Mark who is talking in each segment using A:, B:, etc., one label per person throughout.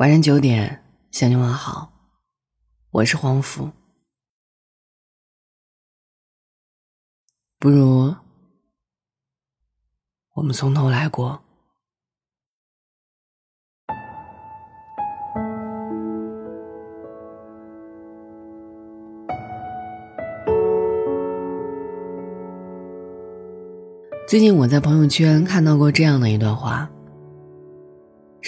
A: 晚上九点向你问好，我是黄甫。不如我们从头来过。最近我在朋友圈看到过这样的一段话。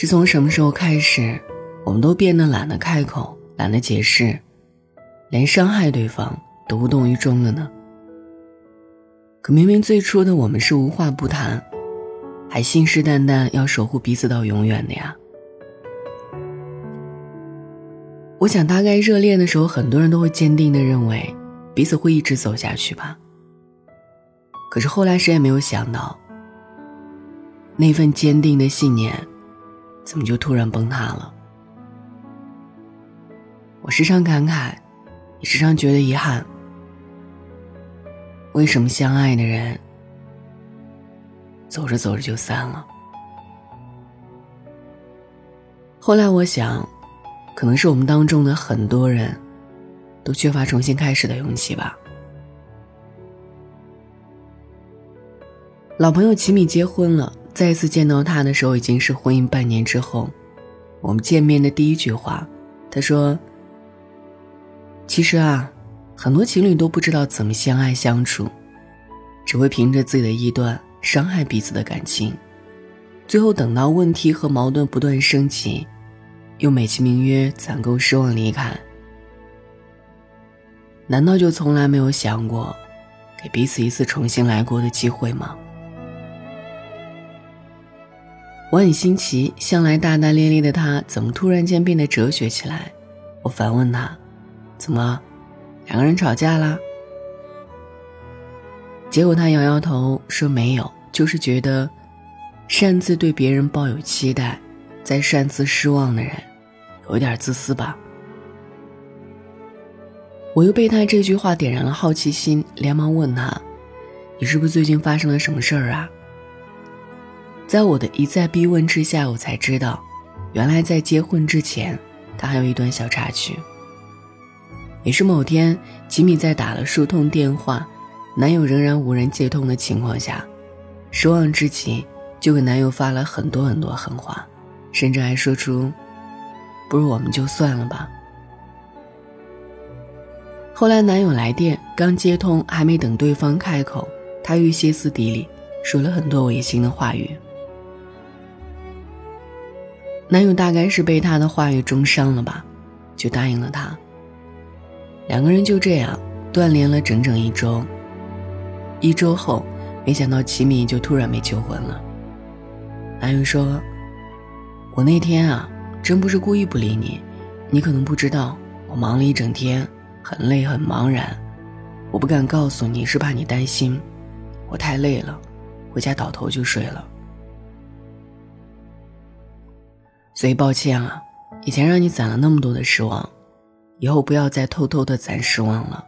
A: 是从什么时候开始，我们都变得懒得开口，懒得解释，连伤害对方都无动于衷了呢？可明明最初的我们是无话不谈，还信誓旦旦要守护彼此到永远的呀。我想，大概热恋的时候，很多人都会坚定的认为，彼此会一直走下去吧。可是后来，谁也没有想到，那份坚定的信念。怎么就突然崩塌了？我时常感慨，也时常觉得遗憾。为什么相爱的人走着走着就散了？后来我想，可能是我们当中的很多人都缺乏重新开始的勇气吧。老朋友齐米结婚了。再一次见到他的时候，已经是婚姻半年之后。我们见面的第一句话，他说：“其实啊，很多情侣都不知道怎么相爱相处，只会凭着自己的臆断伤害彼此的感情，最后等到问题和矛盾不断升级，又美其名曰攒够失望离开。难道就从来没有想过，给彼此一次重新来过的机会吗？”我很新奇，向来大大咧咧的他，怎么突然间变得哲学起来？我反问他：“怎么，两个人吵架啦？”结果他摇摇头说：“没有，就是觉得，擅自对别人抱有期待，再擅自失望的人，有点自私吧。”我又被他这句话点燃了好奇心，连忙问他：“你是不是最近发生了什么事儿啊？”在我的一再逼问之下，我才知道，原来在结婚之前，他还有一段小插曲。也是某天，吉米在打了数通电话，男友仍然无人接通的情况下，失望之极，就给男友发了很多很多狠话，甚至还说出：“不如我们就算了吧。”后来男友来电，刚接通，还没等对方开口，他欲歇斯底里，说了很多违心的话语。男友大概是被他的话语中伤了吧，就答应了他。两个人就这样断联了整整一周。一周后，没想到齐米就突然没求婚了。男友说：“我那天啊，真不是故意不理你，你可能不知道，我忙了一整天，很累很茫然，我不敢告诉你是怕你担心，我太累了，回家倒头就睡了。”所以抱歉啊，以前让你攒了那么多的失望，以后不要再偷偷的攒失望了。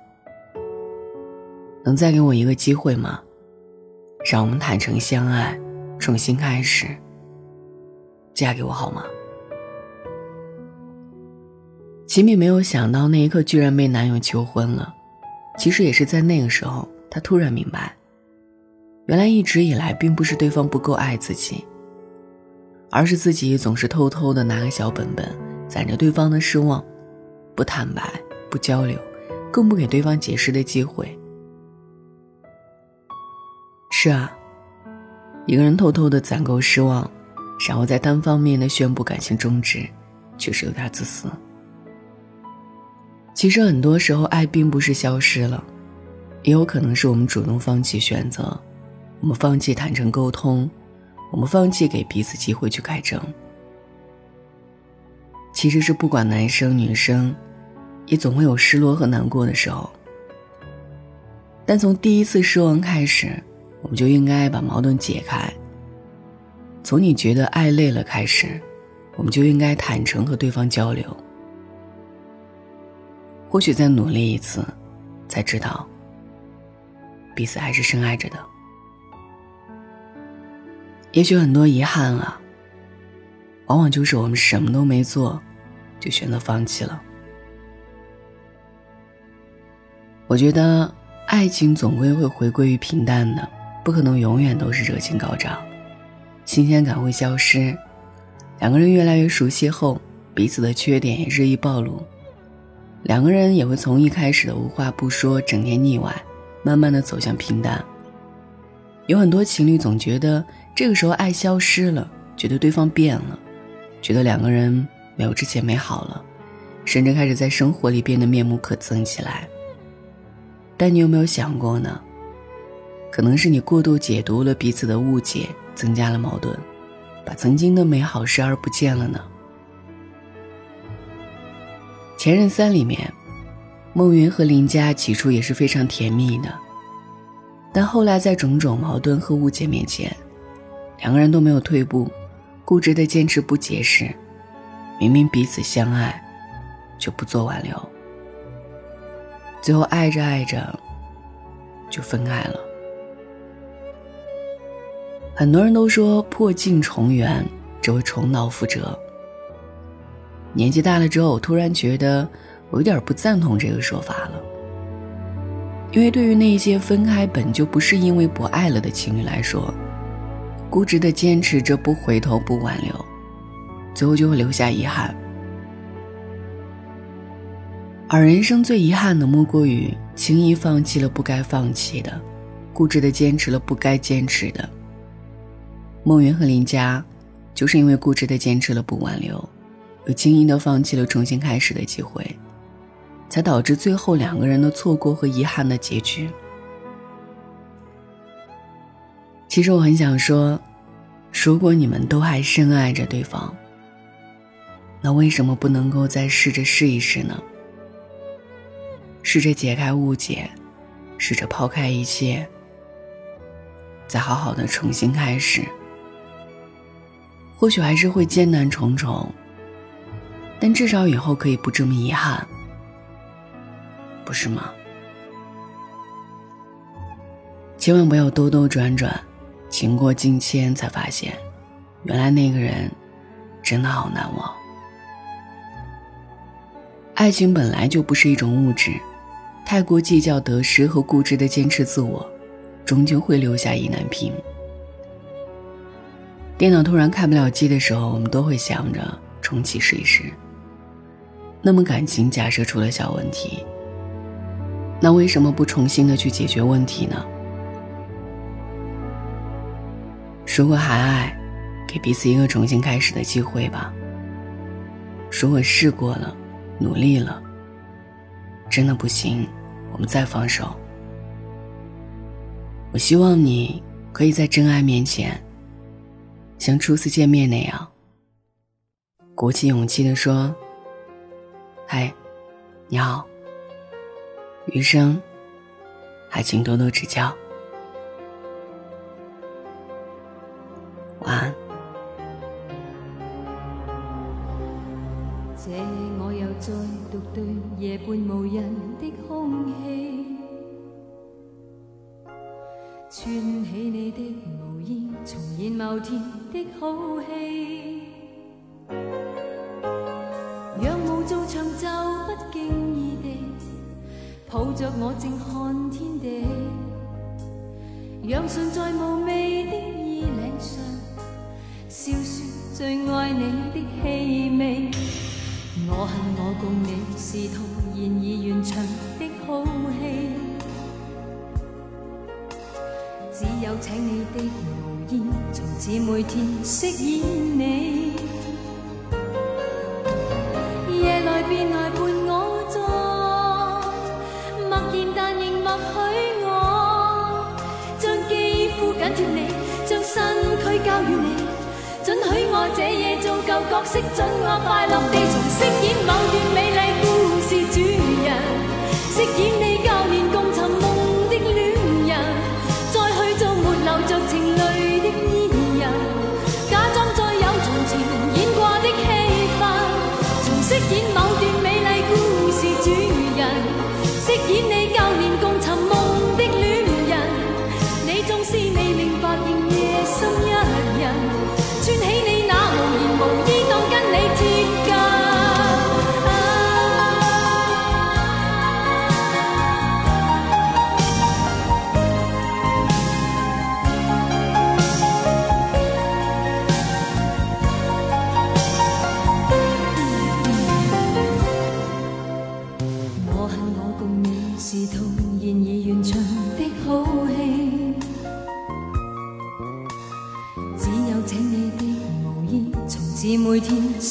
A: 能再给我一个机会吗？让我们坦诚相爱，重新开始。嫁给我好吗？齐米没有想到那一刻居然被男友求婚了。其实也是在那个时候，她突然明白，原来一直以来并不是对方不够爱自己。而是自己总是偷偷的拿个小本本，攒着对方的失望，不坦白，不交流，更不给对方解释的机会。是啊，一个人偷偷的攒够失望，然后再单方面的宣布感情终止，确实有点自私。其实很多时候，爱并不是消失了，也有可能是我们主动放弃选择，我们放弃坦诚沟通。我们放弃给彼此机会去改正，其实是不管男生女生，也总会有失落和难过的时候。但从第一次失望开始，我们就应该把矛盾解开。从你觉得爱累了开始，我们就应该坦诚和对方交流。或许再努力一次，才知道彼此还是深爱着的。也许很多遗憾啊，往往就是我们什么都没做，就选择放弃了。我觉得爱情总归会回归于平淡的，不可能永远都是热情高涨，新鲜感会消失。两个人越来越熟悉后，彼此的缺点也日益暴露，两个人也会从一开始的无话不说、整天腻歪，慢慢的走向平淡。有很多情侣总觉得这个时候爱消失了，觉得对方变了，觉得两个人没有之前美好了，甚至开始在生活里变得面目可憎起来。但你有没有想过呢？可能是你过度解读了彼此的误解，增加了矛盾，把曾经的美好视而不见了呢？《前任三》里面，孟云和林佳起初也是非常甜蜜的，但后来在种种矛盾和误解面前，两个人都没有退步，固执的坚持不解释，明明彼此相爱，就不做挽留。最后爱着爱着，就分开了。很多人都说破镜重圆只会重蹈覆辙。年纪大了之后，我突然觉得我有点不赞同这个说法了。因为对于那些分开本就不是因为不爱了的情侣来说，固执的坚持着不回头不挽留，最后就会留下遗憾。而人生最遗憾的，莫过于轻易放弃了不该放弃的，固执的坚持了不该坚持的。孟云和林佳，就是因为固执的坚持了不挽留，又轻易的放弃了重新开始的机会，才导致最后两个人的错过和遗憾的结局。其实我很想说，如果你们都还深爱着对方，那为什么不能够再试着试一试呢？试着解开误解，试着抛开一切，再好好的重新开始。或许还是会艰难重重，但至少以后可以不这么遗憾，不是吗？千万不要兜兜转转，情过境迁才发现，原来那个人真的好难忘。爱情本来就不是一种物质。太过计较得失和固执的坚持自我，终究会留下意难平。电脑突然开不了机的时候，我们都会想着重启试一试。那么感情假设出了小问题，那为什么不重新的去解决问题呢？如果还爱，给彼此一个重新开始的机会吧。如果试过了，努力了。真的不行，我们再放手。我希望你可以在真爱面前，像初次见面那样，鼓起勇气的说：“嗨，你好。”余生，还请多多指教。晚安。
B: 在独对夜半无人的空气，串起你的毛衣，重现某天的好戏。抱着我静看天地，让唇在无味的衣领上笑说最爱你的气味。我恨我共你是徒然而完场的好戏，只有请你的毛衣，从此每天饰演你。准许我这夜做旧角色，准我快乐地重饰演某段美丽故事主人，饰演你旧年共寻梦的恋人，再去做没流着情泪的伊人，假装再有从前演过的戏份，重饰演某段美丽故事主人，饰演你旧年共寻梦